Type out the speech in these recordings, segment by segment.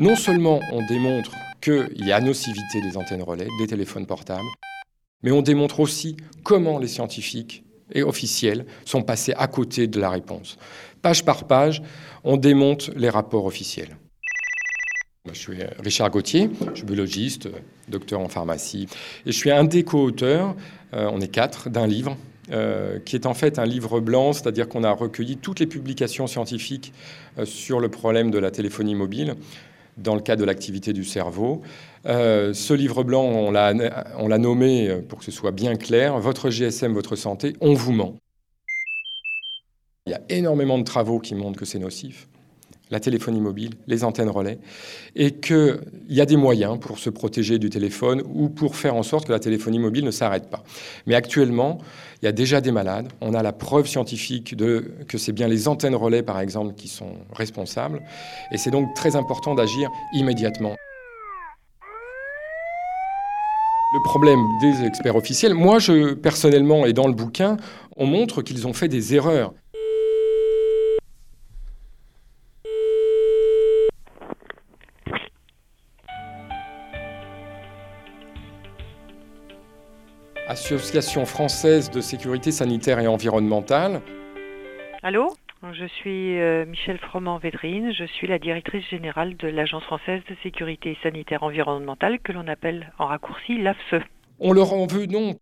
Non seulement on démontre qu'il y a nocivité des antennes relais, des téléphones portables, mais on démontre aussi comment les scientifiques et officiels sont passés à côté de la réponse. Page par page, on démonte les rapports officiels. Je suis Richard Gauthier, je suis biologiste, docteur en pharmacie, et je suis un des co-auteurs, euh, on est quatre, d'un livre euh, qui est en fait un livre blanc, c'est-à-dire qu'on a recueilli toutes les publications scientifiques euh, sur le problème de la téléphonie mobile dans le cadre de l'activité du cerveau. Ce livre blanc, on l'a nommé, pour que ce soit bien clair, Votre GSM, votre santé, on vous ment. Il y a énormément de travaux qui montrent que c'est nocif la téléphonie mobile, les antennes relais, et qu'il y a des moyens pour se protéger du téléphone ou pour faire en sorte que la téléphonie mobile ne s'arrête pas. Mais actuellement, il y a déjà des malades. On a la preuve scientifique de, que c'est bien les antennes relais, par exemple, qui sont responsables. Et c'est donc très important d'agir immédiatement. Le problème des experts officiels, moi, je, personnellement, et dans le bouquin, on montre qu'ils ont fait des erreurs. Association française de sécurité sanitaire et environnementale. Allô? Je suis euh, Michel Froment-Védrine, je suis la directrice générale de l'Agence française de sécurité sanitaire environnementale que l'on appelle en raccourci l'AFSE. On leur en veut, non.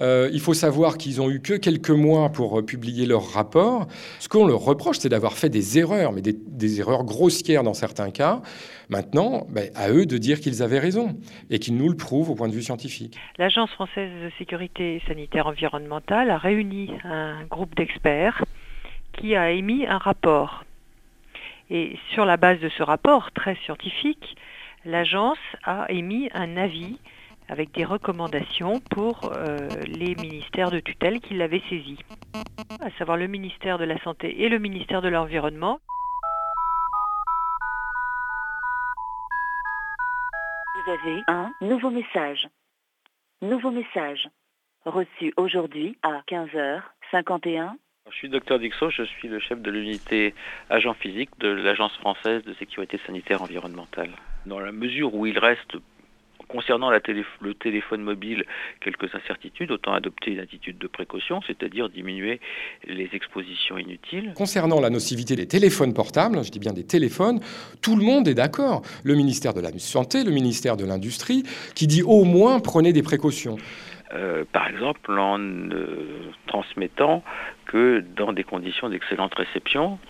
Euh, il faut savoir qu'ils ont eu que quelques mois pour euh, publier leur rapport. Ce qu'on leur reproche, c'est d'avoir fait des erreurs, mais des, erreurs grossières dans certains cas. Maintenant, ben, à eux de dire qu'ils avaient raison et qu'ils nous le prouvent au point de vue scientifique. L'Agence française de sécurité sanitaire environnementale a réuni un groupe d'experts qui a émis un rapport. Et sur la base de ce rapport très scientifique, l'agence a émis un avis avec des recommandations pour euh, les ministères de tutelle qui l'avaient saisi, à savoir le ministère de la Santé et le ministère de l'Environnement. Vous avez un nouveau message. Nouveau message. Reçu aujourd'hui à 15h51. Je suis docteur Dixot, je suis le chef de l'unité agent physique de l'Agence française de sécurité sanitaire environnementale. Dans la mesure où il reste concernant le téléphone mobile, quelques incertitudes, autant adopter une attitude de précaution, c'est-à-dire diminuer les expositions inutiles. Concernant la nocivité des téléphones portables, je dis bien des téléphones, tout le monde est d'accord. Le ministère de la Santé, le ministère de l'Industrie, qui dit au moins prenez des précautions. Euh, par exemple en transmettant que dans des conditions d'excellente réception,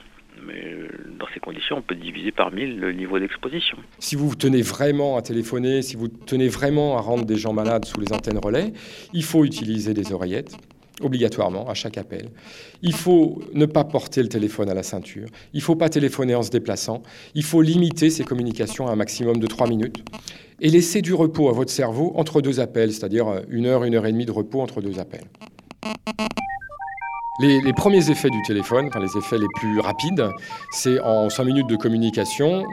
mais euh, dans ces conditions, on peut diviser par mille le niveau d'exposition. Si vous tenez vraiment à téléphoner, si vous tenez vraiment à rendre des gens malades sous les antennes relais, il faut utiliser des oreillettes obligatoirement à chaque appel. Il faut ne pas porter le téléphone à la ceinture. Il ne faut pas téléphoner en se déplaçant. Il faut limiter ces communications à un maximum de 3 minutes et laisser du repos à votre cerveau entre deux appels, c'est-à-dire une heure, une heure et demie de repos entre deux appels. Les, premiers effets du téléphone, enfin les effets les plus rapides, c'est en 5 minutes de communication,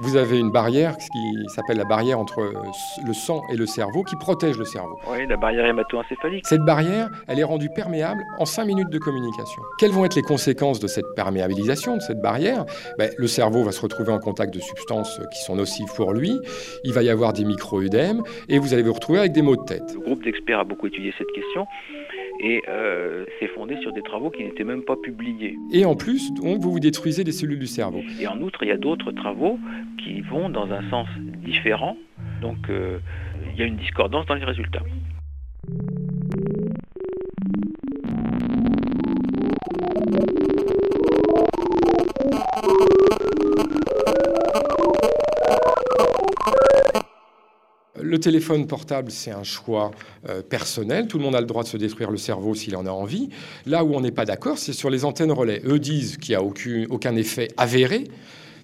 vous avez une barrière qui s'appelle la barrière entre le sang et le cerveau qui protège le cerveau. Oui, la barrière hémato-encéphalique. Cette barrière, elle est rendue perméable en 5 minutes de communication. Quelles vont être les conséquences de cette perméabilisation, de cette barrière? Ben, Le cerveau va se retrouver en contact de substances qui sont nocives pour lui, il va y avoir des micro-œdèmes et vous allez vous retrouver avec des maux de tête. Le groupe d'experts a beaucoup étudié cette question et euh, c'est fondé sur des travaux qui n'étaient même pas publiés. Et en plus, donc, vous vous détruisez des cellules du cerveau. Et en outre, il y a d'autres travaux qui vont dans un sens différent, donc euh, il y a une discordance dans les résultats. Le téléphone portable, c'est un choix euh, personnel. Tout le monde a le droit de se détruire le cerveau s'il en a envie. Là où on n'est pas d'accord, c'est sur les antennes relais. Eux disent qu'il n'y a aucun, effet avéré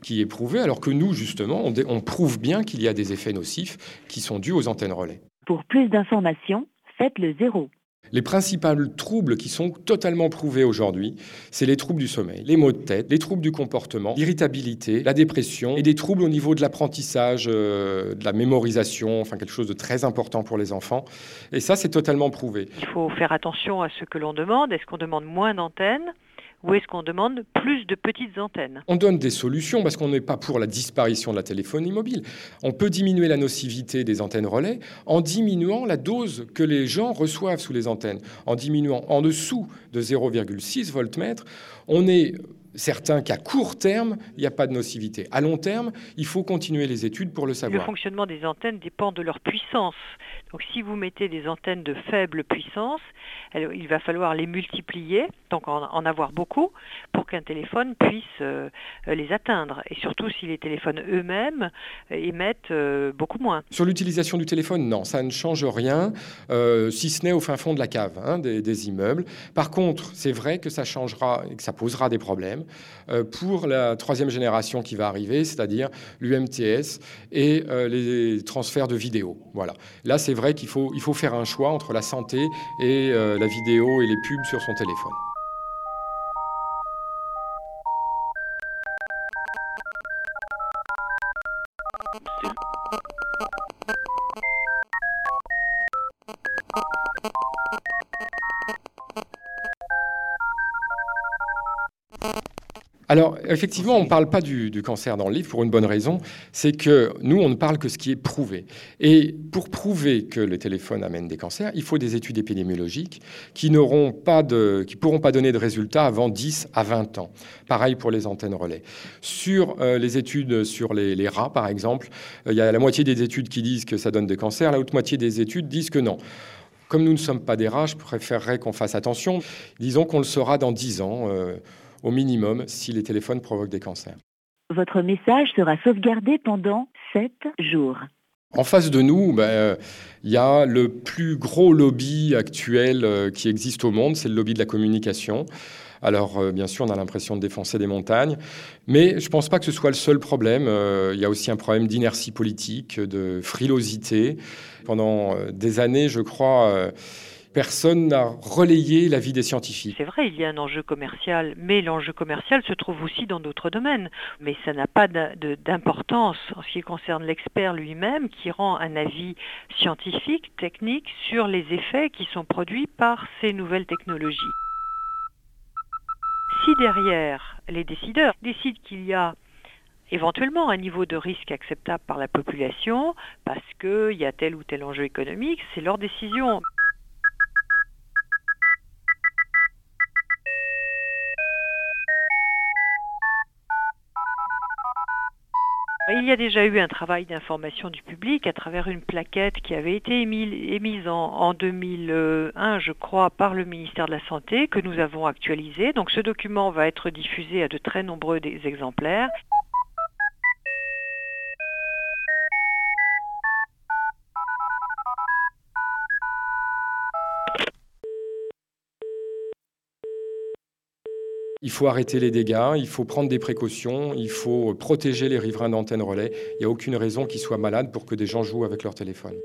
qui est prouvé, alors que nous, justement, on prouve bien qu'il y a des effets nocifs qui sont dus aux antennes relais. Pour plus d'informations, faites le zéro. Les principaux troubles qui sont totalement prouvés aujourd'hui, c'est les troubles du sommeil, les maux de tête, les troubles du comportement, l'irritabilité, la dépression et des troubles au niveau de l'apprentissage, euh, de la mémorisation, enfin quelque chose de très important pour les enfants. Et ça, c'est totalement prouvé. Il faut faire attention à ce que l'on demande. Est-ce qu'on demande moins d'antennes? Ou est-ce qu'on demande plus de petites antennes? On donne des solutions parce qu'on n'est pas pour la disparition de la téléphonie mobile. On peut diminuer la nocivité des antennes relais en diminuant la dose que les gens reçoivent sous les antennes, en diminuant en dessous de 0,6 voltmètre. On est certain qu'à court terme, il n'y a pas de nocivité. À long terme, il faut continuer les études pour le savoir. Le fonctionnement des antennes dépend de leur puissance. Donc si vous mettez des antennes de faible puissance, il va falloir les multiplier, donc en, avoir beaucoup, pour qu'un téléphone puisse euh, les atteindre. Et surtout si les téléphones eux-mêmes euh, émettent euh, beaucoup moins. Sur l'utilisation du téléphone, non, ça ne change rien, si ce n'est au fin fond de la cave hein, des, immeubles. Par contre, c'est vrai que ça changera et que ça posera des problèmes. Pour la troisième génération qui va arriver, c'est-à-dire l'UMTS et les transferts de vidéos. Voilà. Là, c'est vrai qu'il faut, il faut faire un choix entre la santé et euh, la vidéo et les pubs sur son téléphone. Alors, effectivement, on ne parle pas du, cancer dans le livre pour une bonne raison, c'est que nous, on ne parle que ce qui est prouvé. Et pour prouver que les téléphones amènent des cancers, il faut des études épidémiologiques qui n'auront pourront pas donner de résultats avant 10 à 20 ans. Pareil pour les antennes relais. Sur euh, les études sur les, rats, par exemple, euh, il y a la moitié des études qui disent que ça donne des cancers, la autre moitié des études disent que non. Comme nous ne sommes pas des rats, je préférerais qu'on fasse attention. Disons qu'on le saura dans 10 ans. Euh, au minimum si les téléphones provoquent des cancers. Votre message sera sauvegardé pendant 7 jours. En face de nous, il ben, y a le plus gros lobby actuel euh, qui existe au monde, c'est le lobby de la communication. Alors, euh, bien sûr, on a l'impression de défoncer des montagnes, mais je ne pense pas que ce soit le seul problème. Il euh, y a aussi un problème d'inertie politique, de frilosité. Pendant des années, je crois personne n'a relayé l'avis des scientifiques. C'est vrai, il y a un enjeu commercial, mais l'enjeu commercial se trouve aussi dans d'autres domaines. Mais ça n'a pas d'importance en ce qui concerne l'expert lui-même qui rend un avis scientifique, technique sur les effets qui sont produits par ces nouvelles technologies. Si derrière les décideurs décident qu'il y a éventuellement un niveau de risque acceptable par la population parce qu'il y a tel ou tel enjeu économique, c'est leur décision. Il y a déjà eu un travail d'information du public à travers une plaquette qui avait été émise en, 2001, je crois, par le ministère de la Santé, que nous avons actualisé. Donc ce document va être diffusé à de très nombreux exemplaires. Il faut arrêter les dégâts, il faut prendre des précautions, il faut protéger les riverains d'antenne relais. Il n'y a aucune raison qu'ils soient malades pour que des gens jouent avec leur téléphone.